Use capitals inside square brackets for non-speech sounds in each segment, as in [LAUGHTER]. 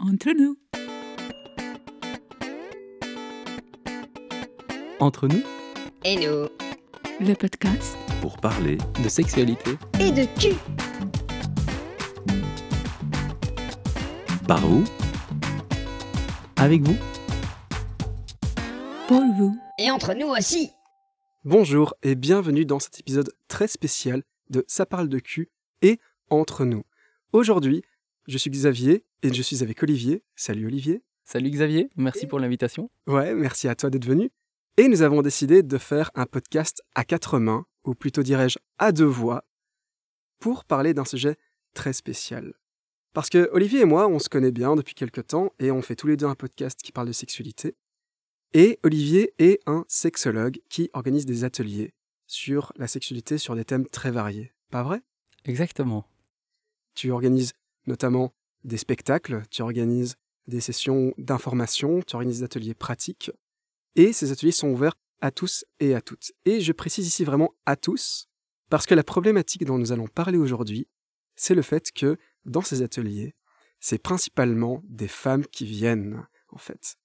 Entre nous. Entre nous, Et nous Le podcast pour parler de sexualité, Et de cul par où? Avec vous. pour vous. Et entre nous aussi Bonjour et bienvenue dans cet épisode très spécial de Ça parle de cul et entre nous. Aujourd'hui, je suis Xavier et je suis avec Olivier. Salut Olivier. Salut Xavier, merci pour l'invitation. Ouais, merci à toi d'être venu. Et nous avons décidé de faire un podcast à quatre mains, ou plutôt dirais-je à deux voix, pour parler d'un sujet très spécial. Parce que Olivier et moi, on se connaît bien depuis quelque temps et on fait tous les deux un podcast qui parle de sexualité. Et Olivier est un sexologue qui organise des ateliers sur la sexualité sur des thèmes très variés. Pas vrai? Exactement. Tu organises notamment des spectacles, tu organises des sessions d'information, tu organises des ateliers pratiques. Et ces ateliers sont ouverts à tous et à toutes. Et je précise ici vraiment à tous, parce que la problématique dont nous allons parler aujourd'hui, c'est le fait que dans ces ateliers, c'est principalement des femmes qui viennent, en fait.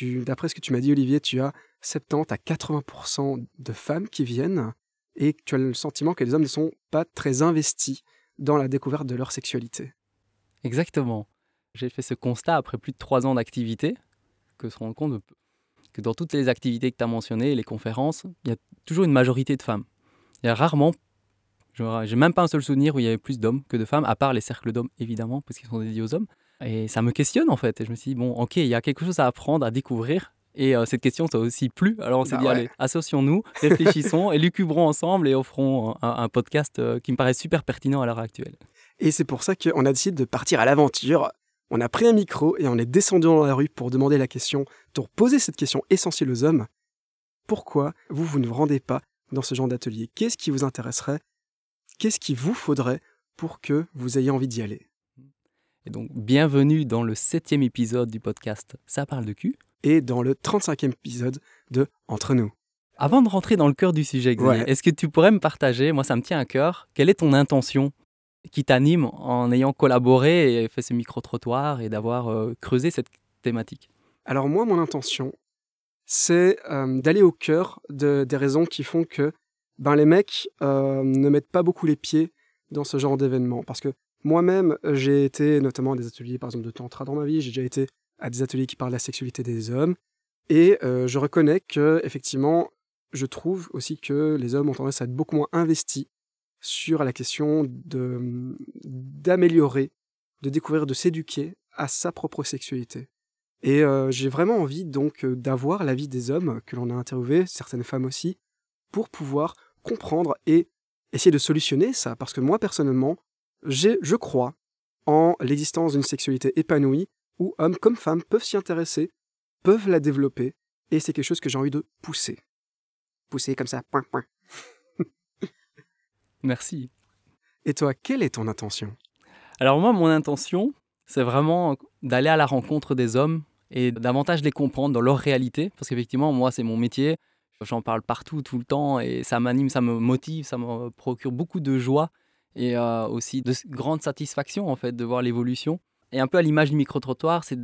D'après ce que tu m'as dit, Olivier, tu as 70 à 80% de femmes qui viennent et tu as le sentiment que les hommes ne sont pas très investis dans la découverte de leur sexualité. Exactement. J'ai fait ce constat après plus de trois ans d'activité, que se rendre compte que dans toutes les activités que tu as mentionnées, les conférences, il y a toujours une majorité de femmes. Il y a rarement, je- j'ai même pas un seul souvenir où il y avait plus d'hommes que de femmes, à part les cercles d'hommes évidemment, parce qu'ils sont dédiés aux hommes. Et ça me questionne en fait. Et je me suis dit, bon, ok, il y a quelque chose à apprendre, à découvrir. Et euh, cette question t'a aussi plu. Alors on s'est Bah dit, ouais. allez, associons-nous, [LAUGHS] réfléchissons, et lucubrons ensemble et offrons un, un podcast euh, qui me paraît super pertinent à l'heure actuelle. Et c'est pour ça qu'on a décidé de partir à l'aventure. On a pris un micro et on est descendu dans la rue pour demander la question, pour poser cette question essentielle aux hommes. Pourquoi vous, vous ne vous rendez pas dans ce genre d'atelier? Qu'est-ce qui vous intéresserait? Qu'est-ce qu'il vous faudrait pour que vous ayez envie d'y aller? Et donc, bienvenue dans le septième épisode du podcast Ça parle de cul. Et dans le 35e épisode de Entre nous. Avant de rentrer dans le cœur du sujet, Xavier, Ouais. est-ce que tu pourrais me partager, moi ça me tient à cœur, quelle est ton intention qui t'anime en ayant collaboré et fait ce micro-trottoir et d'avoir euh, creusé cette thématique Alors moi, mon intention, c'est euh, d'aller au cœur de- des raisons qui font que ben, les mecs euh, ne mettent pas beaucoup les pieds dans ce genre d'événement. Parce que moi-même, j'ai été notamment à des ateliers, par exemple, de tantra dans ma vie, j'ai déjà été à des ateliers qui parlent de la sexualité des hommes, et je reconnais que, effectivement, je trouve aussi que les hommes ont tendance à être beaucoup moins investis sur la question de d'améliorer, de découvrir, de s'éduquer à sa propre sexualité. Et euh, j'ai vraiment envie donc euh, d'avoir l'avis des hommes que l'on a interviewés, certaines femmes aussi, pour pouvoir comprendre et essayer de solutionner ça. Parce que moi, personnellement, je crois en l'existence d'une sexualité épanouie où hommes comme femmes peuvent s'y intéresser, peuvent la développer, et c'est quelque chose que j'ai envie de pousser. Pousser comme ça, point, point. Merci. Et toi, quelle est ton intention? Alors moi, mon intention, c'est vraiment d'aller à la rencontre des hommes et davantage les comprendre dans leur réalité, parce qu'effectivement, moi, c'est mon métier, j'en parle partout, tout le temps, et ça m'anime, ça me motive, ça me procure beaucoup de joie et euh, aussi de grande satisfaction, en fait, de voir l'évolution. Et un peu à l'image du micro-trottoir, c'est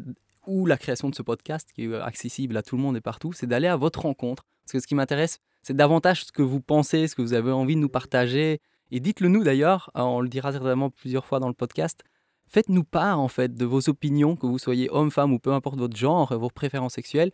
ou la création de ce podcast qui est accessible à tout le monde et partout, c'est d'aller à votre rencontre. Parce que ce qui m'intéresse, c'est davantage ce que vous pensez, ce que vous avez envie de nous partager. Et dites-le nous d'ailleurs, euh, on le dira certainement plusieurs fois dans le podcast. Faites-nous part en fait de vos opinions, que vous soyez homme, femme ou peu importe votre genre, vos préférences sexuelles.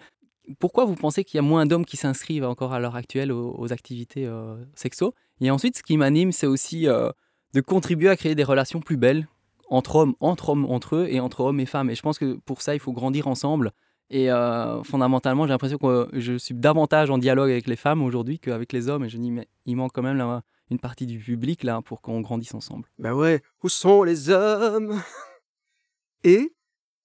Pourquoi vous pensez qu'il y a moins d'hommes qui s'inscrivent encore à l'heure actuelle aux, activités euh, sexo? Et ensuite, ce qui m'anime, c'est aussi euh, de contribuer à créer des relations plus belles entre hommes, entre hommes, entre eux et entre hommes et femmes. Et je pense que pour ça, il faut grandir ensemble. Et euh, fondamentalement, j'ai l'impression que je suis davantage en dialogue avec les femmes aujourd'hui qu'avec les hommes. Et je dis, mais il manque quand même là, une partie du public là pour qu'on grandisse ensemble. Bah ouais, où sont les hommes? [LAUGHS] Et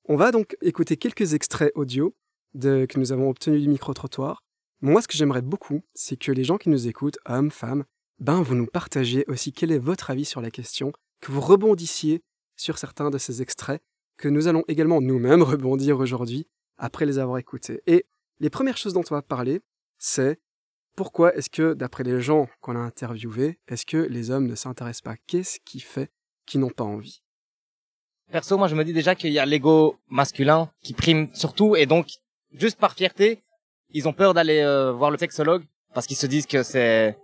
on va donc écouter quelques extraits audio que nous avons obtenus du micro-trottoir. Moi, ce que j'aimerais beaucoup, c'est que les gens qui nous écoutent, hommes, femmes, ben, vous nous partagiez aussi quel est votre avis sur la question, que vous rebondissiez sur certains de ces extraits, que nous allons également nous-mêmes [LAUGHS] rebondir aujourd'hui après les avoir écoutés. Et les premières choses dont on va parler, c'est pourquoi est-ce que, d'après les gens qu'on a interviewés, est-ce que les hommes ne s'intéressent pas? Qu'est-ce qui fait qu'ils n'ont pas envie? Perso, moi, je me dis déjà qu'il y a l'ego masculin qui prime surtout, et donc, juste par fierté, ils ont peur d'aller euh, voir le sexologue parce qu'ils se disent que c'est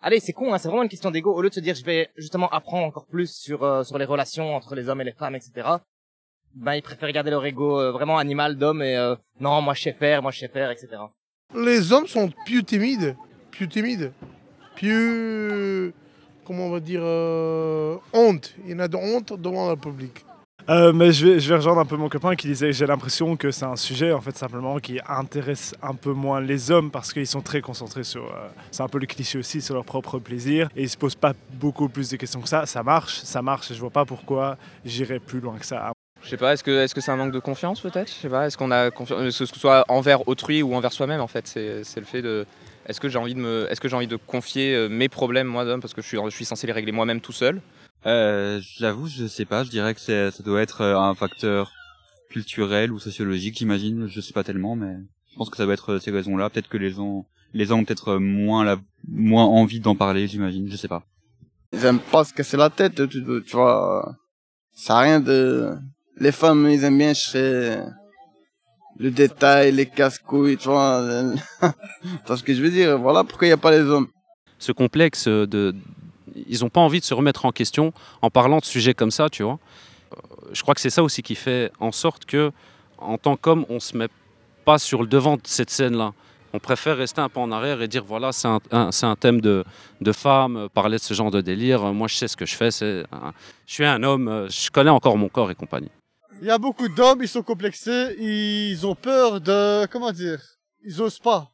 allez c'est con hein, c'est vraiment une question d'ego. Au lieu de se dire je vais justement apprendre encore plus sur euh, sur les relations entre les hommes et les femmes etc ben ils préfèrent garder leur ego euh, vraiment animal d'homme et non moi je sais faire moi je sais faire etc Les hommes sont plus timides, plus timides, plus, comment on va dire, euh, honte. Il y en a de honte devant le public. Euh, mais je vais, rejoindre un peu mon copain qui disait j'ai l'impression que c'est un sujet en fait simplement qui intéresse un peu moins les hommes parce qu'ils sont très concentrés sur euh, c'est un peu le cliché aussi sur leur propre plaisir et ils se posent pas beaucoup plus de questions que ça ça marche ça marche et je vois pas pourquoi j'irais plus loin que ça Je sais pas, est-ce que est-ce que c'est un manque de confiance peut-être? Je sais pas, est-ce qu'on a confiance, que ce soit envers autrui ou envers soi-même en fait, c'est c'est le fait de est-ce que j'ai envie de me est-ce que j'ai envie de confier euh, mes problèmes moi d'homme parce que je suis je suis censé les régler moi-même tout seul? Euh, j'avoue, je sais pas. Je dirais que c'est, ça doit être euh, un facteur culturel ou sociologique, j'imagine. Je sais pas tellement, mais je pense que ça doit être euh, ces raisons-là. Peut-être que les gens, les gens ont peut-être euh, moins la, moins envie d'en parler, j'imagine. Je sais pas. Ils aiment pas se casser la tête, tu, tu- tu vois. Ça a rien de... Les femmes, ils aiment bien le détail, les casse-couilles, tu vois. [LAUGHS] ce que je veux dire Voilà pourquoi il n'y a pas les hommes. ce complexe de ils n'ont pas envie de se remettre en question en parlant de sujets comme ça, tu vois. Euh, Je crois que c'est ça aussi qui fait en sorte que en tant qu'homme, on se met pas sur le devant de cette scène-là. On préfère rester un peu en arrière et dire voilà, c'est un, un- un thème de, de femme, euh, parler de ce genre de délire. Euh, Moi, je sais ce que je fais. Un- je suis un homme, je connais encore mon corps et compagnie. Il y a beaucoup d'hommes, ils sont complexés, ils ont peur de, comment dire, ils osent pas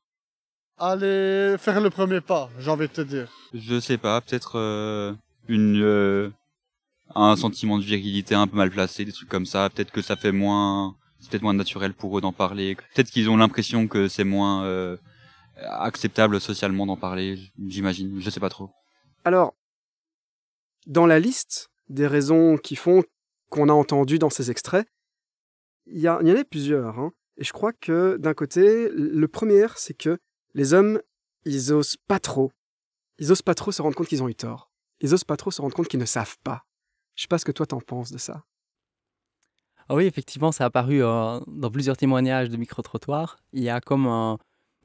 aller faire le premier pas, j'ai envie de te dire. Je sais pas. Peut-être euh, une, euh, un sentiment de virilité un peu mal placé, des trucs comme ça. Peut-être que ça fait moins, c'est peut-être moins naturel pour eux d'en parler. Peut-être qu'ils ont l'impression que c'est moins euh, acceptable socialement d'en parler. J'imagine. Je sais pas trop. Alors, dans la liste des raisons qui font qu'on a entendu dans ces extraits, il y, en a plusieurs. hein. Et je crois que d'un côté, le premier, c'est que les hommes, ils osent pas trop. Ils osent pas trop se rendre compte qu'ils ont eu tort. Ils osent pas trop se rendre compte qu'ils ne savent pas. Je sais pas ce que toi t'en penses de ça. Ah oui, effectivement, ça a apparu euh, dans plusieurs témoignages de micro-trottoirs. Il y a comme un-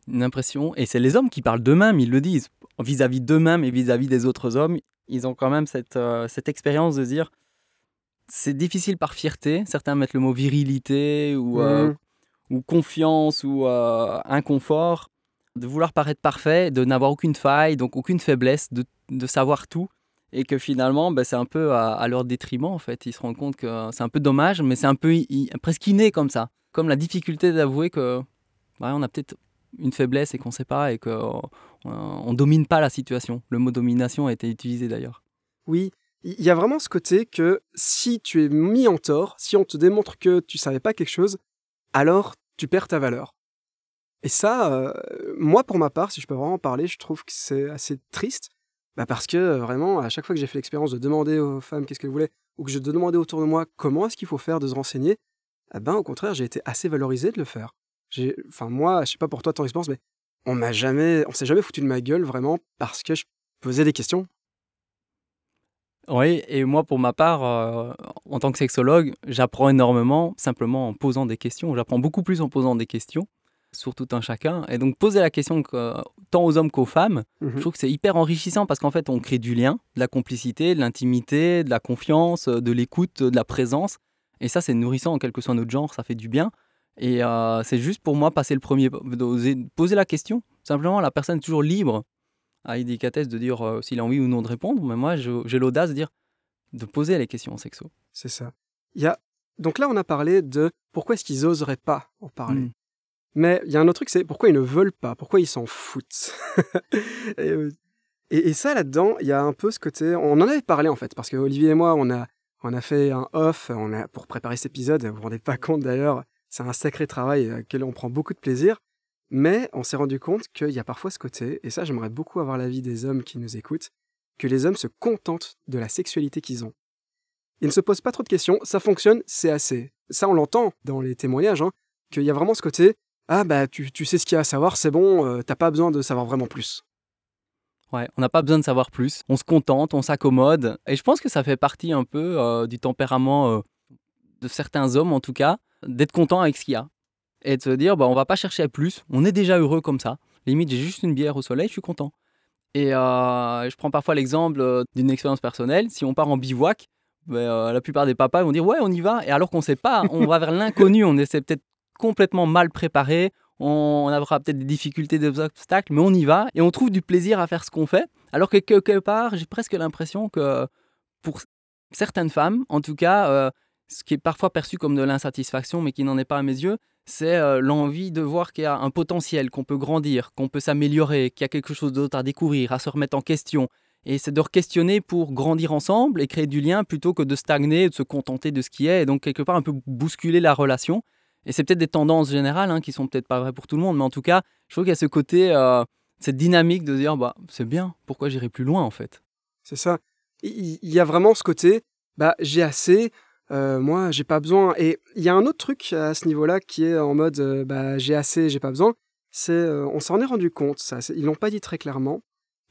une impression, et c'est les hommes qui parlent d'eux-mêmes, ils le disent, vis-à-vis d'eux-mêmes et vis-à-vis des autres hommes, ils ont quand même cette, euh, cette expérience de dire, c'est difficile par fierté, certains mettent le mot virilité ou, euh, Mhm. ou confiance ou euh, inconfort, de vouloir paraître parfait, de n'avoir aucune faille, donc aucune faiblesse, de, de savoir tout. Et que finalement, ben, c'est un peu à, à leur détriment, en fait. Ils se rendent compte que c'est un peu dommage, mais c'est un peu i- presque inné comme ça. Comme la difficulté d'avouer que ouais, on a peut-être une faiblesse et qu'on ne sait pas et qu'on on domine pas la situation. Le mot domination a été utilisé d'ailleurs. Oui, il y a vraiment ce côté que si tu es mis en tort, si on te démontre que tu savais pas quelque chose, alors tu perds ta valeur. Et ça, euh, moi pour ma part, si je peux vraiment en parler, je trouve que c'est assez triste. Bah parce que euh, vraiment, à chaque fois que j'ai fait l'expérience de demander aux femmes qu'est-ce qu'elles voulaient, ou que je demandais autour de moi comment est-ce qu'il faut faire de se renseigner, eh ben au contraire, j'ai été assez valorisé de le faire. Enfin moi, je sais pas pour toi ton expérience, mais on m'a jamais, on s'est jamais foutu de ma gueule vraiment parce que je posais des questions. Oui, et moi pour ma part, euh, en tant que sexologue, j'apprends énormément simplement en posant des questions. J'apprends beaucoup plus en posant des questions sur tout un chacun. Et donc poser la question que- tant aux hommes qu'aux femmes, Mhm. je trouve que c'est hyper enrichissant parce qu'en fait on crée du lien, de la complicité, de l'intimité, de la confiance, euh, de l'écoute, de la présence. Et ça c'est nourrissant, quel que soit notre genre, ça fait du bien. Et euh, c'est juste pour moi passer le premier, poser la question. Simplement la personne est toujours libre à Idicatès de dire euh, s'il a envie ou non de répondre. Mais moi j'ai l'audace de dire de poser les questions sexo. C'est ça. Il y a... Donc là, on a parlé de pourquoi est-ce qu'ils oseraient pas en parler. Mm. Mais il y a un autre truc, c'est pourquoi ils ne veulent pas, pourquoi ils s'en foutent. [LAUGHS] et, euh, et- et ça, là-dedans, il y a un peu ce côté... On en avait parlé, en fait, parce que Olivier et moi, on a, on a fait un off on a, pour préparer cet épisode. Vous vous rendez pas compte, d'ailleurs, c'est un sacré travail euh, auquel on prend beaucoup de plaisir. Mais on s'est rendu compte qu'il y a parfois ce côté, et ça, j'aimerais beaucoup avoir l'avis des hommes qui nous écoutent, que les hommes se contentent de la sexualité qu'ils ont. Ils ne se posent pas trop de questions, ça fonctionne, c'est assez. Ça, on l'entend dans les témoignages, hein, qu'il y a vraiment ce côté Ah, bah, tu, sais ce qu'il y a à savoir, c'est bon, euh, t'as pas besoin de savoir vraiment plus. Ouais, on n'a pas besoin de savoir plus. On se contente, on s'accommode. Et je pense que ça fait partie un peu euh, du tempérament euh, de certains hommes en tout cas, d'être content avec ce qu'il y a. Et de se dire, bah, on va pas chercher à plus, on est déjà heureux comme ça. Limite, j'ai juste une bière au soleil, je suis content. Et euh, je prends parfois l'exemple euh, d'une expérience personnelle. Si on part en bivouac, ben, euh, la plupart des papas vont dire ouais, on y va. Et alors qu'on sait pas, on va vers l'inconnu, on essaie peut-être complètement mal préparé, on aura peut-être des difficultés, des obstacles, mais on y va et on trouve du plaisir à faire ce qu'on fait. Alors que quelque part, j'ai presque l'impression que pour certaines femmes, en tout cas, ce qui est parfois perçu comme de l'insatisfaction, mais qui n'en est pas à mes yeux, c'est euh, l'envie de voir qu'il y a un potentiel, qu'on peut grandir, qu'on peut s'améliorer, qu'il y a quelque chose d'autre à découvrir, à se remettre en question. Et c'est de re-questionner pour grandir ensemble et créer du lien plutôt que de stagner, de se contenter de ce qui est, et donc quelque part un peu bousculer la relation. Et c'est peut-être des tendances générales hein, qui sont peut-être pas vraies pour tout le monde, mais en tout cas, je trouve qu'il y a ce côté, euh, cette dynamique de dire bah c'est bien, pourquoi j'irai plus loin en fait? C'est ça. Il y a vraiment ce côté, bah j'ai assez, euh, moi, j'ai pas besoin. Et il y a un autre truc à ce niveau-là qui est en mode euh, bah, j'ai assez, j'ai pas besoin. C'est euh, on s'en est rendu compte, ça. Ils l'ont pas dit très clairement.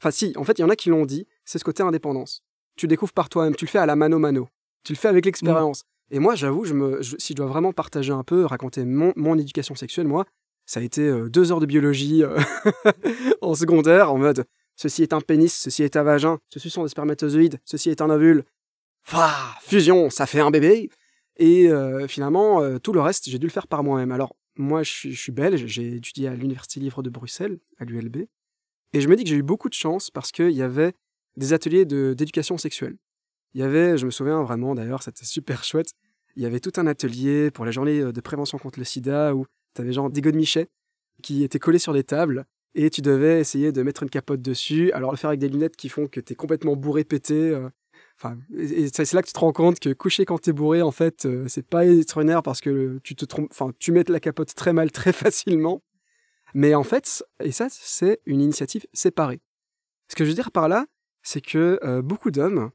Enfin, si, en fait, il y en a qui l'ont dit. C'est ce côté indépendance. Tu découvres par toi-même, tu le fais à la mano mano. Tu le fais avec l'expérience. Et moi, j'avoue, je me, si je dois vraiment partager un peu, raconter mon, mon éducation sexuelle, moi, ça a été deux heures de biologie [LAUGHS] en secondaire, en mode ceci est un pénis, ceci est un vagin, ceci sont des spermatozoïdes, ceci est un ovule, fusion, ça fait un bébé. Et euh, finalement, euh, tout le reste, j'ai dû le faire par moi-même. Alors, moi, je suis, belge, j'ai étudié à l'Université Libre de Bruxelles, à l'ULB. Et je me dis que j'ai eu beaucoup de chance parce qu'il y avait des ateliers d'éducation sexuelle. Il y avait, je me souviens vraiment d'ailleurs, c'était super chouette. Il y avait tout un atelier pour la journée euh, de prévention contre le sida où tu avais genre des de Michet qui étaient collés sur les tables et tu devais essayer de mettre une capote dessus. Alors le faire avec des lunettes qui font que tu es complètement bourré, pété. C'est là que tu te rends compte que coucher quand t'es bourré, en fait, euh, c'est pas extraordinaire parce que tu te trompes, enfin, tu mets la capote très mal, très [LAUGHS] facilement. Mais en fait, et ça, c'est une initiative séparée. Ce que je veux dire par là, c'est que euh, beaucoup d'hommes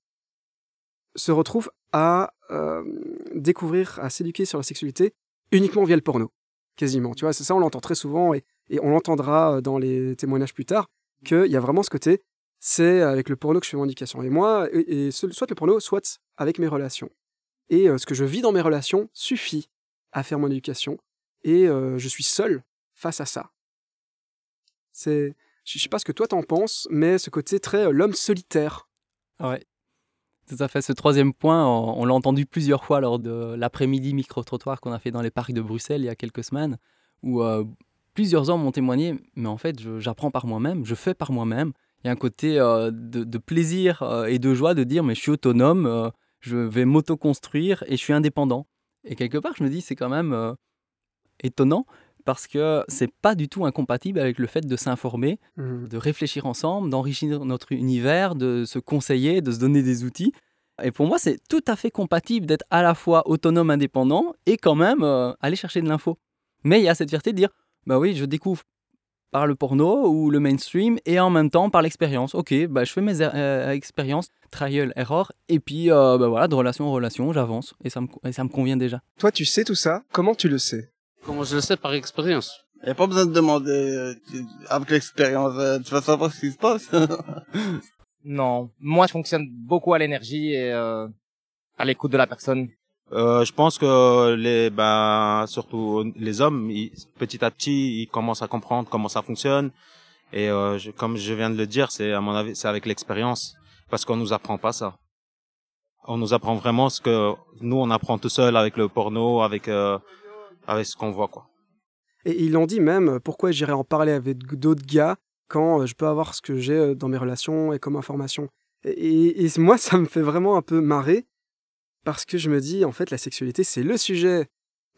se retrouvent à euh, découvrir, à s'éduquer sur la sexualité uniquement via le porno. Quasiment. Tu vois, c'est ça, on l'entend très souvent et, et on l'entendra dans les témoignages plus tard, qu'il y a vraiment ce côté c'est avec le porno que je fais mon éducation. Et moi, et, soit le porno, soit avec mes relations. Et euh, ce que je vis dans mes relations suffit à faire mon éducation. Et euh, je suis seul face à ça. C'est, je sais pas ce que toi t'en penses, mais ce côté très euh, l'homme solitaire. Ouais. Tout à fait. Ce troisième point, on, l'a entendu plusieurs fois lors de l'après-midi micro-trottoir qu'on a fait dans les parcs de Bruxelles il y a quelques semaines, où plusieurs hommes m'ont témoigné, mais en fait, j'apprends par moi-même, je fais par moi-même, y a un côté euh, de, plaisir euh, et de joie de dire mais je suis autonome, euh, je vais m'auto-construire et je suis indépendant. Et quelque part, je me dis c'est quand même étonnant parce que c'est pas du tout incompatible avec le fait de s'informer, mmh. de réfléchir ensemble, d'enrichir notre univers, de se conseiller, de se donner des outils. Et pour moi, c'est tout à fait compatible d'être à la fois autonome, indépendant et quand même aller chercher de l'info. Mais il y a cette fierté de dire, bah oui, je découvre par le porno ou le mainstream et en même temps par l'expérience. Ok, bah, je fais mes euh, expériences, trial, error, et puis euh, bah, voilà, de relation en relation, j'avance et ça, me, et ça me convient déjà. Toi, tu sais tout ça Comment tu le sais? Comment je le sais? Par expérience. Il n'y a pas besoin de demander euh, avec l'expérience, tu vas savoir ce qui se passe. [LAUGHS] non, moi je fonctionne beaucoup à l'énergie et à l'écoute de la personne. Euh, je pense que les, ben, surtout les hommes, petit à petit, ils commencent à comprendre comment ça fonctionne. Et euh, comme je viens de le dire, c'est à mon avis, c'est avec l'expérience, parce qu'on nous apprend pas ça. On nous apprend vraiment ce que nous on apprend tout seul avec le porno, avec euh, avec ce qu'on voit quoi. Et ils l'ont dit même, pourquoi j'irais en parler avec d'autres gars quand je peux avoir ce que j'ai dans mes relations et comme information? Et, moi, [LAUGHS] ça me fait vraiment un peu marrer parce que je me dis, en fait, la sexualité, c'est le sujet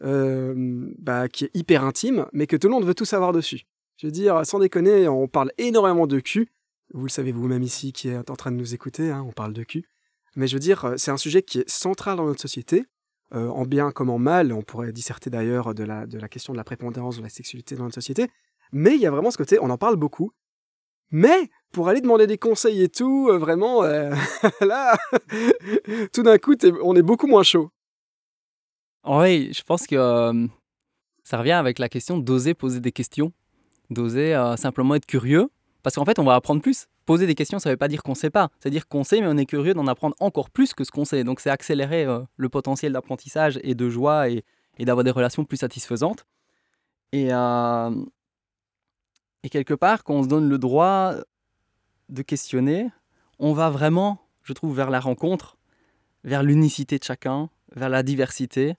euh, bah, qui est hyper intime, mais que tout le monde veut tout savoir dessus. Je veux dire, sans déconner, on parle énormément de cul. Vous le savez vous-même ici qui est en train de nous écouter, hein, on parle de cul. Mais je veux dire, c'est un sujet qui est central dans notre société, euh, en bien comme en mal. On pourrait disserter d'ailleurs de la, de la question de la prépondérance de la sexualité dans notre société. Mais il y a vraiment ce côté, on en parle beaucoup, mais pour aller demander des conseils et tout, euh, vraiment, euh, [LAUGHS] là, [LAUGHS] tout d'un coup, on est beaucoup moins chaud. Oui, je pense que euh, ça revient avec la question d'oser poser des questions, d'oser simplement être curieux, parce qu'en fait, on va apprendre plus. poser des questions, ça ne veut pas dire qu'on ne sait pas. C'est-à-dire qu'on sait, mais on est curieux d'en apprendre encore plus que ce qu'on sait. Donc c'est accélérer le potentiel d'apprentissage et de joie et, d'avoir des relations plus satisfaisantes. Et, et quelque part, quand on se donne le droit de questionner, on va vraiment, je trouve, vers la rencontre, vers l'unicité de chacun, vers la diversité,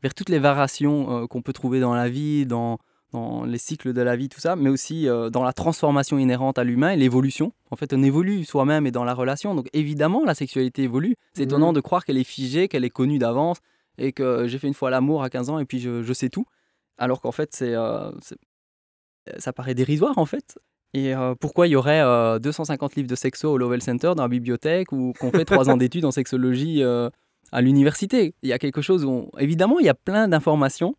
vers toutes les variations euh, qu'on peut trouver dans la vie, dans, dans les cycles de la vie, tout ça, mais aussi euh, dans la transformation inhérente à l'humain et l'évolution. En fait, on évolue soi-même et dans la relation. Donc évidemment, la sexualité évolue. C'est étonnant Mhm. de croire qu'elle est figée, qu'elle est connue d'avance et que j'ai fait une fois l'amour à 15 ans et puis je, je sais tout. Alors qu'en fait, c'est, euh, c'est- ça paraît dérisoire en fait. Et euh, pourquoi il y aurait euh, 250 livres de sexo au Lovell Center dans la bibliothèque ou qu'on fait trois ans [LAUGHS] d'études en sexologie euh, à l'université? Il y a quelque chose où, on- évidemment, il y a plein d'informations.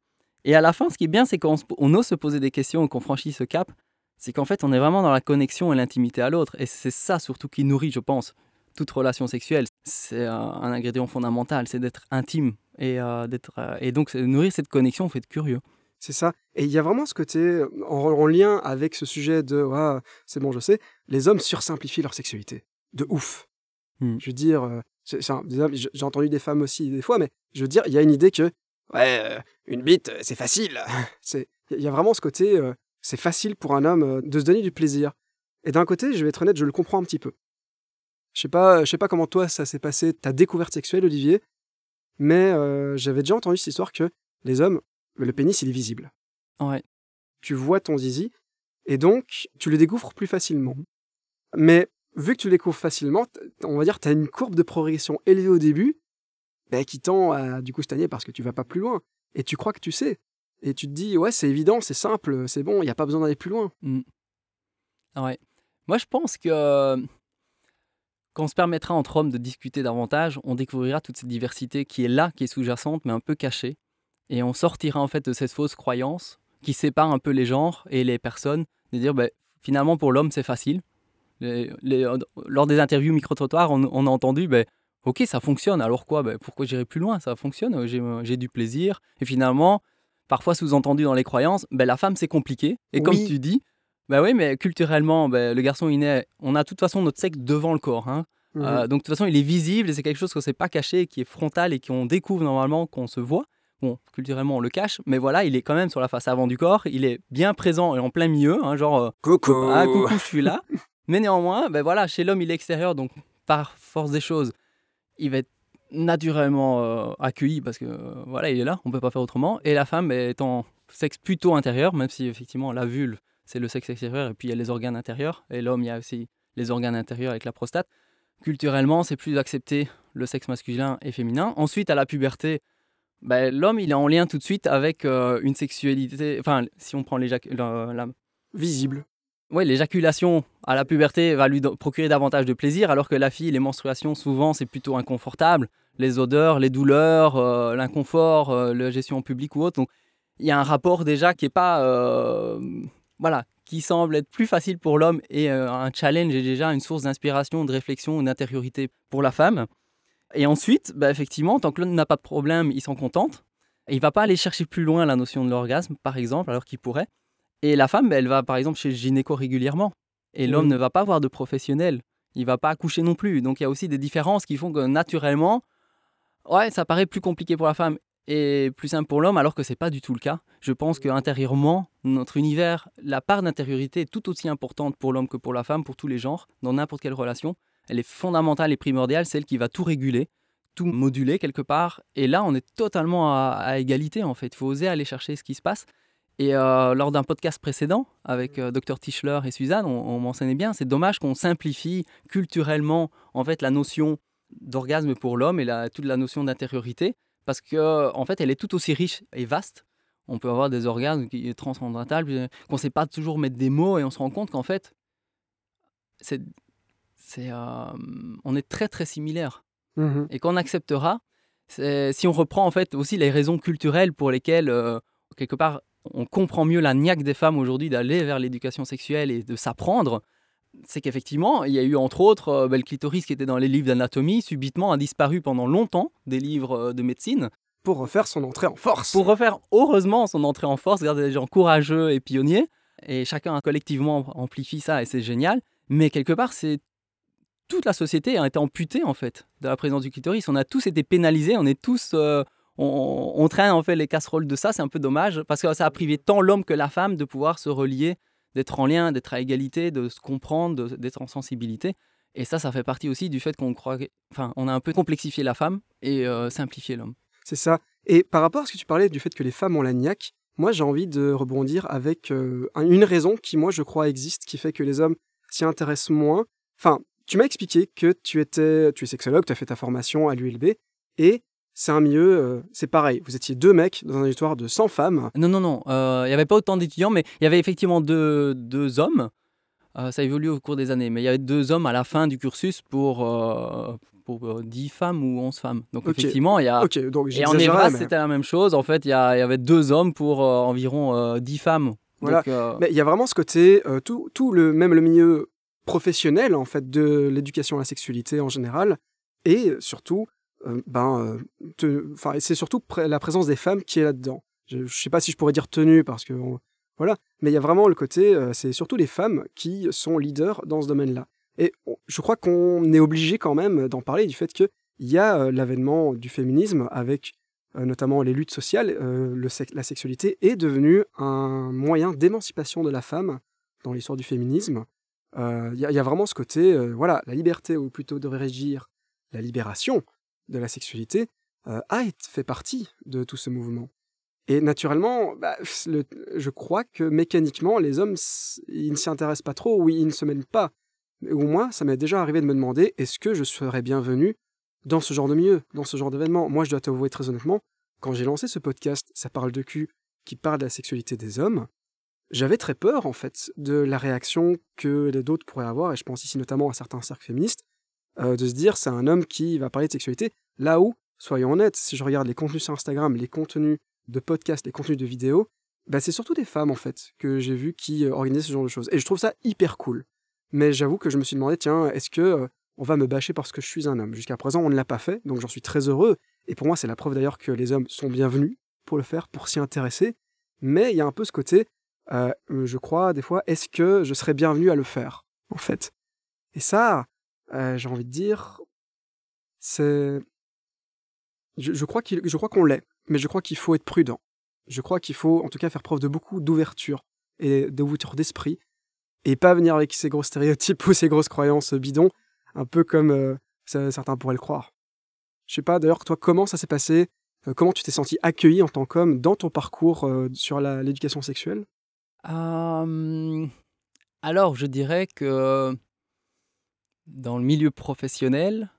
Et à la fin, ce qui est bien, c'est qu'on se- on ose se poser des questions et qu'on franchit ce cap. C'est qu'en fait, on est vraiment dans la connexion et l'intimité à l'autre. Et c'est ça surtout qui nourrit, je pense, toute relation sexuelle. C'est euh, un ingrédient fondamental, c'est d'être intime. Et, euh, d'être, euh, et donc, nourrir cette connexion fait être curieux. C'est ça. Et il y a vraiment ce côté, euh, en, en lien avec ce sujet de Ouais, c'est bon, je sais, les hommes sursimplifient leur sexualité. De ouf. Hmm. Je veux dire, euh, j'ai entendu des femmes aussi des fois, mais je veux dire, il y a une idée que Ouais, euh, une bite, c'est facile. [LAUGHS] C'est- Il y a vraiment ce côté, euh, c'est facile pour un homme euh, de se donner du plaisir. Et d'un côté, je vais être honnête, je le comprends un petit peu. Je sais pas, je sais pas comment toi ça s'est passé, ta découverte sexuelle, Olivier, mais euh, j'avais déjà entendu cette histoire que les hommes, le pénis, il est visible. Ouais. Tu vois ton zizi, et donc tu le découvres plus facilement. Mais vu que tu le découvres facilement, on va dire tu as une courbe de progression élevée au début, bah, qui tend à du coup stagner parce que tu vas pas plus loin. Et tu crois que tu sais. Et tu te dis, ouais, c'est évident, c'est simple, c'est bon, il n'y a pas besoin d'aller plus loin. Mm. Ah Ouais. Moi, je pense que quand on se permettra entre hommes de discuter davantage, on découvrira toute cette diversité qui est là, qui est sous-jacente, mais un peu cachée. Et on sortira en fait de cette fausse croyance qui sépare un peu les genres et les personnes, de dire ben, finalement pour l'homme c'est facile. Les- les- lors des interviews micro-trottoirs, on, on a entendu ben, ok ça fonctionne, alors quoi? Ben, Pourquoi j'irai plus loin? Ça fonctionne, j'ai du plaisir. Et finalement, parfois sous-entendu dans les croyances, ben, la femme c'est compliqué. Et comme tu dis, bah oui, mais culturellement, ben, le garçon il naît, on a de toute façon notre sexe devant le corps. hein. Mhm. Euh, donc de toute façon, il est visible et c'est quelque chose qu'on ne sait pas cacher, qui est frontal et qu'on découvre normalement, qu'on se voit. Bon, culturellement, on le cache, mais voilà, il est quand même sur la face avant du corps, il est bien présent et en plein milieu, hein, genre euh, Coucou ah, coucou, je suis là. [LAUGHS] mais néanmoins, ben voilà, chez l'homme, il est extérieur, donc par force des choses, il va être naturellement euh, accueilli parce que euh, voilà, il est là, on peut pas faire autrement. Et la femme est en sexe plutôt intérieur, même si effectivement la vulve, c'est le sexe extérieur, et puis il y a les organes intérieurs, et l'homme, il y a aussi les organes intérieurs avec la prostate. Culturellement, c'est plus accepté le sexe masculin et féminin. Ensuite, à la puberté, ben, l'homme, il est en lien tout de suite avec euh, une sexualité. Enfin, si on prend l'éjac- la, la- Visible. Ouais, l'éjaculation à la puberté va lui procurer davantage de plaisir, alors que la fille, les menstruations, souvent, c'est plutôt inconfortable. Les odeurs, les douleurs, euh, l'inconfort, euh, la gestion en public ou autre. Donc, il y a un rapport déjà qui est pas. voilà, qui semble être plus facile pour l'homme et un challenge et déjà une source d'inspiration, de réflexion, d'intériorité pour la femme. Et ensuite, bah, effectivement, tant que l'homme n'a pas de problème, il s'en contente. Et il va pas aller chercher plus loin la notion de l'orgasme, par exemple, alors qu'il pourrait. Et la femme, elle va par exemple chez le gynéco régulièrement. Et l'homme Oui. ne va pas voir de professionnel. Il va pas accoucher non plus. Donc il y a aussi des différences qui font que naturellement, ouais, ça paraît plus compliqué pour la femme et plus simple pour l'homme, alors que c'est pas du tout le cas. Je pense que intérieurement, notre univers, la part d'intériorité est tout aussi importante pour l'homme que pour la femme, pour tous les genres, dans n'importe quelle relation. Elle est fondamentale et primordiale, celle qui va tout réguler, tout moduler quelque part. Et là, on est totalement à, égalité en fait. Il faut oser aller chercher ce qui se passe. Et euh, lors d'un podcast précédent avec euh, Dr Tischler et Suzanne, on, on mentionnait bien, c'est dommage qu'on simplifie culturellement en fait la notion d'orgasme pour l'homme et toute la notion d'intériorité, parce que en fait elle est tout aussi riche et vaste. On peut avoir des orgasmes qui transcendantales, euh, qu'on ne sait pas toujours mettre des mots et on se rend compte qu'en fait, c'est, c'est, euh, on est très très similaires Mhm. et qu'on acceptera. Si on reprend en fait aussi les raisons culturelles pour lesquelles euh, quelque part on comprend mieux la niaque des femmes aujourd'hui d'aller vers l'éducation sexuelle et de s'apprendre, c'est qu'effectivement, il y a eu entre autres euh, ben, le clitoris qui était dans les livres d'anatomie, subitement a disparu pendant longtemps des livres euh, de médecine. Pour refaire son entrée en force. Pour refaire heureusement son entrée en force, regarde des gens courageux et pionniers, et chacun collectivement amplifie ça et c'est génial. Mais quelque part, c'est toute la société a été amputée en fait de la présence du clitoris. On a tous été pénalisés, on est tous, euh, on, traîne en fait les casseroles de ça. C'est un peu dommage parce que ça a privé tant l'homme que la femme de pouvoir se relier, d'être en lien, d'être à égalité, de se comprendre, d'être en sensibilité. Et ça, ça fait partie aussi du fait qu'on croit, enfin, on a un peu complexifié la femme et euh, simplifié l'homme. C'est ça. Et par rapport à ce que tu parlais du fait que les femmes ont la niaque, moi j'ai envie de rebondir avec euh, un- une raison qui, moi, je crois existe, qui fait que les hommes s'y intéressent moins. Enfin, tu m'as expliqué que tu étais, tu es sexologue, tu as fait ta formation à l'ULB, et c'est un milieu, euh, c'est pareil. Vous étiez deux mecs dans un auditoire de 100 femmes. Non, non, non. euh, Il n'y avait pas autant d'étudiants, mais il y avait effectivement deux, deux hommes. Euh, ça évolue au cours des années. Mais il y avait deux hommes à la fin du cursus pour, euh, pour euh, 10 femmes ou 11 femmes. Donc effectivement, il y a... Ok, donc Et en mais- c'était la même chose. En fait, il y, avait deux hommes pour euh, environ euh, 10 femmes. Voilà. Donc, euh, Mais il y a vraiment ce côté, euh, tout, tout le, même le milieu professionnel, en fait, de l'éducation à la sexualité en général, et surtout, euh, ben, euh, enfin, c'est surtout la présence des femmes qui est là-dedans. Je ne sais pas si je pourrais dire tenue, parce que, voilà, mais il y a vraiment le côté, euh, c'est surtout les femmes qui sont leaders dans ce domaine-là. Et je crois qu'on est obligé quand même d'en parler du fait qu'il y a l'avènement du féminisme avec notamment les luttes sociales, la sexualité est devenue un moyen d'émancipation de la femme dans l'histoire du féminisme. Euh, Il y, a- vraiment ce côté, euh, voilà, la liberté, ou plutôt devrais-je dire la libération de la sexualité, euh, a fait partie de tout ce mouvement. Et naturellement, bah, je crois que mécaniquement, les hommes, ils ne s'y intéressent pas trop, oui, ils ne se mêlent pas. Au moins, ça m'est déjà arrivé de me demander, est-ce que je serais bienvenu dans ce genre de milieu, dans ce genre d'événement? Moi, je dois t'avouer très honnêtement, quand j'ai lancé ce podcast, ça parle de cul, qui parle de la sexualité des hommes, j'avais très peur, en fait, de la réaction que les d'autres pourraient avoir, et je pense ici notamment à certains cercles féministes, euh, de se dire, c'est un homme qui va parler de sexualité, là où, soyons honnêtes, si je regarde les contenus sur Instagram, les contenus de podcasts, les contenus de vidéos, bah, c'est surtout des femmes, en fait, que j'ai vu qui euh, organisaient ce genre de choses. Et je trouve ça hyper cool. Mais j'avoue que je me suis demandé, tiens, est-ce que euh, on va me bâcher parce que je suis un homme? Jusqu'à présent, on ne l'a pas fait, donc j'en suis très heureux. Et pour moi, c'est la preuve d'ailleurs que les hommes sont bienvenus pour le faire, pour s'y intéresser. Mais il y a un peu ce côté, euh, je crois, des fois, est-ce que je serais bienvenu à le faire, en fait? Et ça, euh, j'ai envie de dire, c'est. Je, crois qu'on l'est, mais je crois qu'il faut être prudent. Je crois qu'il faut, en tout cas, faire preuve de beaucoup d'ouverture et d'ouverture d'esprit, et pas venir avec ces gros stéréotypes [LAUGHS] ou ces grosses croyances bidons, un peu comme euh, certains pourraient le croire. Je sais pas, d'ailleurs, toi, comment ça s'est passé? Comment tu t'es senti accueilli en tant qu'homme dans ton parcours sur l'éducation sexuelle? Euh, alors, je dirais que dans le milieu professionnel,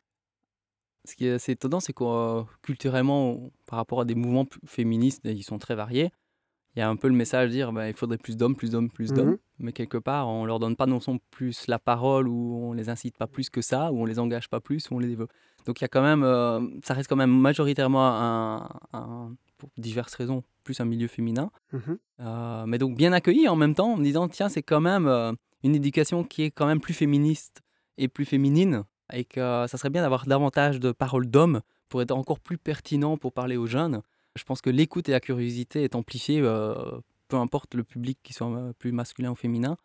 ce qui est assez étonnant, c'est que euh, culturellement, on- par rapport à des mouvements féministes, ils sont très variés. Il y a un peu le message de dire bah, il faudrait plus d'hommes, plus d'hommes, plus d'hommes. Mhm. Mais quelque part, on leur donne pas non plus plus la parole ou on les incite pas plus que ça, ou on les engage pas plus, ou on les veut. Donc il y a quand même, euh, ça reste quand même majoritairement un, un- pour diverses raisons, plus un milieu féminin. Mhm. Euh, mais donc bien accueilli en même temps, en me disant tiens, c'est quand même euh, une éducation qui est quand même plus féministe et plus féminine, et que euh, ça serait bien d'avoir davantage de paroles d'hommes pour être encore plus pertinent pour parler aux jeunes. Je pense que l'écoute et la curiosité est amplifiée, peu importe le public qui soit plus masculin ou féminin.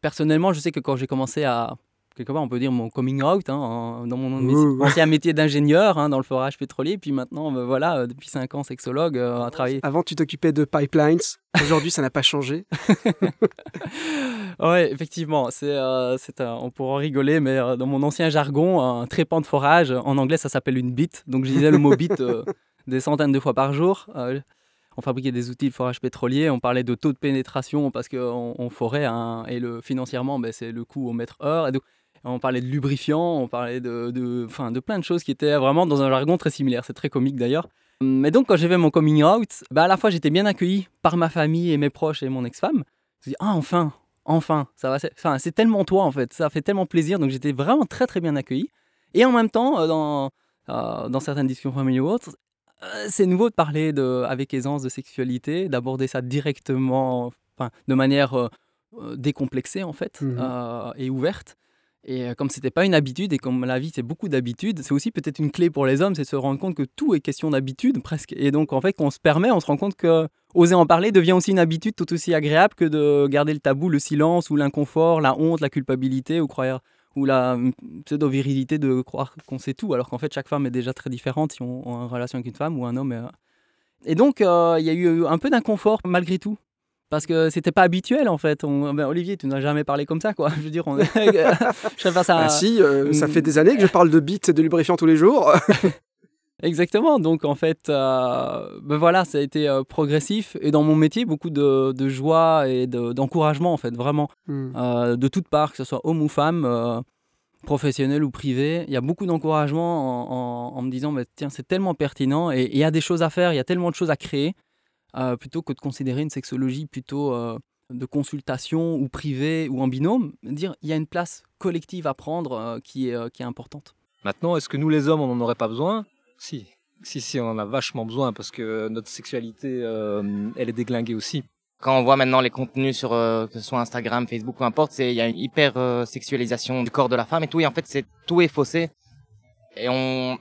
Personnellement, je sais que quand j'ai commencé à quelque part, on peut dire mon coming out hein, en- dans mon ancien métier d'ingénieur hein, dans le forage pétrolier, puis maintenant, euh, voilà, euh, depuis 5 ans, sexologue, euh, à travailler Avant, tu t'occupais de pipelines. Aujourd'hui, ça n'a pas changé. [LAUGHS] Ouais, effectivement, c'est, euh, c'est on pourra rigoler, mais dans mon ancien jargon, un trépan de forage, en anglais, ça s'appelle une bite. Donc, je disais le mot bite [LAUGHS] des centaines de fois par jour. On fabriquait des outils de forage pétrolier, on parlait de taux de pénétration parce qu'on on forait, hein, et le, financièrement, ben, c'est le coût au mètre heure. Et donc, on parlait de lubrifiant, on parlait de, de, enfin, de plein de choses qui étaient vraiment dans un jargon très similaire. C'est très comique d'ailleurs. Mais donc, quand j'ai fait mon coming out, bah, à la fois j'étais bien accueilli par ma famille et mes proches et mon ex-femme. Je me suis dit, ah, enfin, enfin, ça va, c'est, enfin, tellement toi en fait, ça fait tellement plaisir. Donc, j'étais vraiment très très bien accueilli. Et en même temps, euh, dans, euh, dans certaines discussions familiales ou autres, euh, c'est nouveau de parler de, avec aisance de sexualité, d'aborder ça directement, enfin, de manière euh, décomplexée en fait, euh, et ouverte. Et euh, comme c'était pas une habitude, et comme la vie c'est beaucoup d'habitudes, c'est aussi peut-être une clé pour les hommes, c'est se rendre compte que tout est question d'habitude presque. Et donc en fait, quand on se permet, on se rend compte que oser en parler devient aussi une habitude tout aussi agréable que de garder le tabou, le silence ou l'inconfort, la honte, la culpabilité ou ou la mm, pseudo-virilité de croire qu'on sait tout, alors qu'en fait chaque femme est déjà très différente si on est en relation avec une femme ou un homme. Et donc euh, il y a eu un peu d'inconfort malgré tout parce que c'était pas habituel en fait. On... Ben, Olivier, tu n'as jamais parlé comme ça quoi. [LAUGHS] Je veux dire, on... [LAUGHS] je ça. Ah si, euh, ça fait des années que je parle de bits et de lubrifiant tous les jours. [LAUGHS] Exactement. Donc en fait, euh, ben voilà, ça a été euh, progressif et dans mon métier, beaucoup de, de joie et d'encouragement en fait, vraiment, hmm. de toutes parts, que ce soit homme ou femme, professionnel ou privé. Il y a beaucoup d'encouragement en, en, me disant, tiens, c'est tellement pertinent et il y a des choses à faire, il y a tellement de choses à créer. Euh, plutôt que de considérer une sexologie plutôt euh, de consultation ou privée ou en binôme, dire il y a une place collective à prendre euh, qui, est, qui est importante. Maintenant, est-ce que nous les hommes, on n'en aurait pas besoin? Si, si, si, on en a vachement besoin parce que notre sexualité, elle est déglinguée aussi. Quand on voit maintenant les contenus sur que ce soit Instagram, Facebook, peu importe, c'est il y a une hyper sexualisation du corps de la femme et tout. Et en fait, c'est tout est faussé. Et on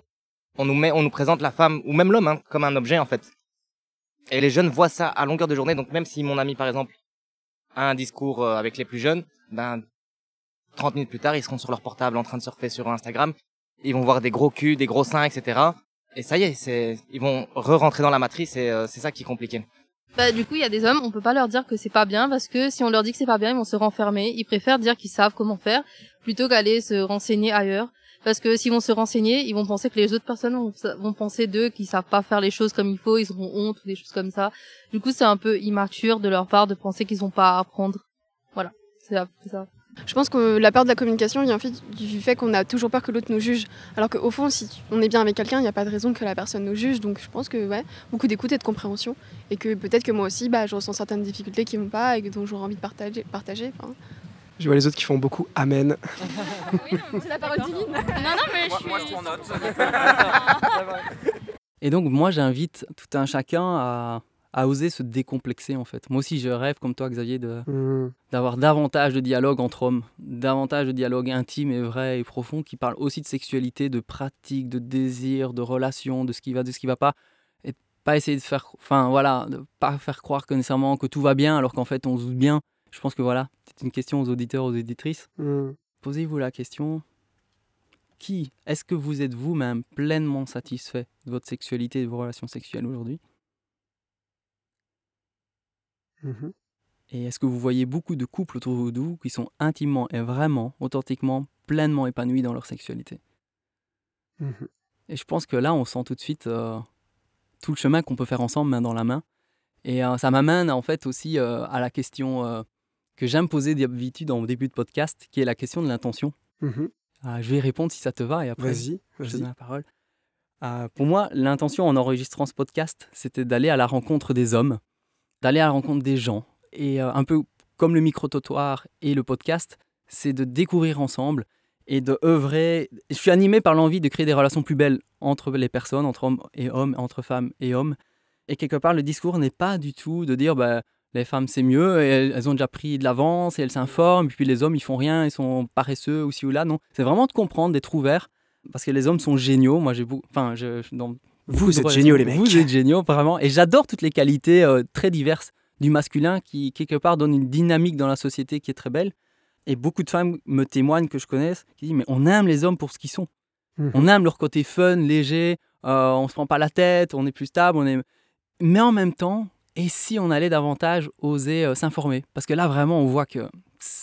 on nous met, on nous présente la femme ou même l'homme hein, comme un objet en fait. Et les jeunes voient ça à longueur de journée. Donc même si mon ami, par exemple, a un discours euh, avec les plus jeunes, ben 30 minutes plus tard, ils seront sur leur portable en train de surfer sur Instagram. Ils vont voir des gros culs, des gros seins, etc. Et ça y est, c'est, ils vont re-rentrer dans la matrice et euh, c'est ça qui est compliqué. Bah, du coup, il y a des hommes, on peut pas leur dire que c'est pas bien parce que si on leur dit que c'est pas bien, ils vont se renfermer. Ils préfèrent dire qu'ils savent comment faire plutôt qu'aller se renseigner ailleurs parce que s'ils vont se renseigner, ils vont penser que les autres personnes vont, penser d'eux qu'ils savent pas faire les choses comme il faut, ils auront honte ou des choses comme ça. Du coup, c'est un peu immature de leur part de penser qu'ils ont pas à apprendre. Voilà, c'est ça. Je pense que la peur de la communication vient du fait qu'on a toujours peur que l'autre nous juge. Alors qu'au fond, si on est bien avec quelqu'un, il n'y a pas de raison que la personne nous juge. Donc je pense que ouais, beaucoup d'écoute et de compréhension. Et que peut-être que moi aussi, bah, je ressens certaines difficultés qui vont pas et dont j'aurais envie de partager je vois les autres qui font beaucoup Amen. oui, c'est la parole divine. Non, non, mais moi, je, moi, je prends note. [LAUGHS] Et donc, moi, j'invite tout un chacun à, à, oser se décomplexer, en fait. Moi aussi, je rêve, comme toi, Xavier, mmh. d'avoir davantage de dialogue entre hommes, davantage de dialogue intime et vrai et profond, qui parle aussi de sexualité, de pratique, de désir, de relation, de ce qui va, de ce qui va pas. Et pas essayer de faire, enfin, voilà, de pas faire croire que nécessairement que tout va bien, alors qu'en fait, on se doute bien je pense que voilà, c'est une question aux auditeurs, aux éditrices. Hmm. Posez-vous la question qui est-ce que vous êtes vous-même pleinement satisfait de votre sexualité et de vos relations sexuelles aujourd'hui? Mhm. Et est-ce que vous voyez beaucoup de couples autour de vous qui sont intimement et vraiment, authentiquement, pleinement épanouis dans leur sexualité? Mhm. Et je pense que là, on sent tout de suite euh, tout le chemin qu'on peut faire ensemble, main dans la main. Et euh, ça m'amène en fait aussi euh, à la question que j'aime poser d'habitude en début de podcast, qui est la question de l'intention. Mhm. Ah, je vais y répondre si ça te va et après vas-y, je te donne la parole. Ah, pour moi, l'intention en enregistrant ce podcast, c'était d'aller à la rencontre des hommes, d'aller à la rencontre des gens. Et euh, un peu comme le micro-trottoir et le podcast, c'est de découvrir ensemble et de œuvrer. Je suis animé par l'envie de créer des relations plus belles entre les personnes, entre hommes et hommes, entre femmes et hommes. Et quelque part, le discours n'est pas du tout de dire bah, les femmes c'est mieux, et elles, ont déjà pris de l'avance et elles s'informent, et puis les hommes ils font rien, ils sont paresseux aussi ou là. Non, c'est vraiment de comprendre, d'être ouvert, parce que les hommes sont géniaux. Moi j'ai enfin, je, dans vous êtes géniaux les mecs. Vous êtes géniaux vraiment, et j'adore toutes les qualités euh, très diverses du masculin qui quelque part donne une dynamique dans la société qui est très belle. Et beaucoup de femmes me témoignent que je connaisse, qui disent mais on aime les hommes pour ce qu'ils sont. Mhm. On aime leur côté fun, léger, euh, on se prend pas la tête, on est plus stable, on est. Mais en même temps, et si on allait davantage oser euh, s'informer? Parce que là, vraiment, on voit que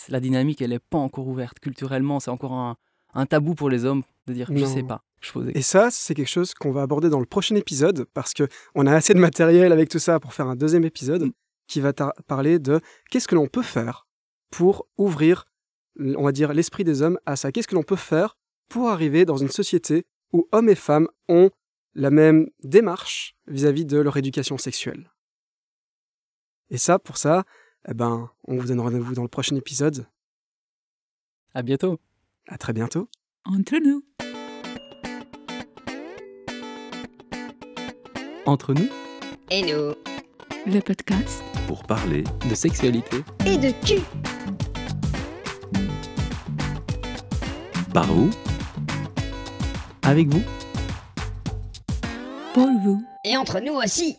la dynamique, elle n'est pas encore ouverte. Culturellement, c'est encore un, tabou pour les hommes de dire je sais pas. Je Et ça, c'est quelque chose qu'on va aborder dans le prochain épisode parce que on a assez de matériel avec tout ça pour faire un deuxième épisode qui va parler de qu'est-ce que l'on peut faire pour ouvrir, on va dire, l'esprit des hommes à ça. Qu'est-ce que l'on peut faire pour arriver dans une société où hommes et femmes ont la même démarche vis à -vis de leur éducation sexuelle? Et ça, pour ça, eh ben, on vous donne rendez-vous dans le prochain épisode. À bientôt. À très bientôt. Entre nous. Entre nous. Et nous. Le podcast. Pour parler de sexualité. Et de cul. Par vous Avec vous Pour vous. Et entre nous aussi.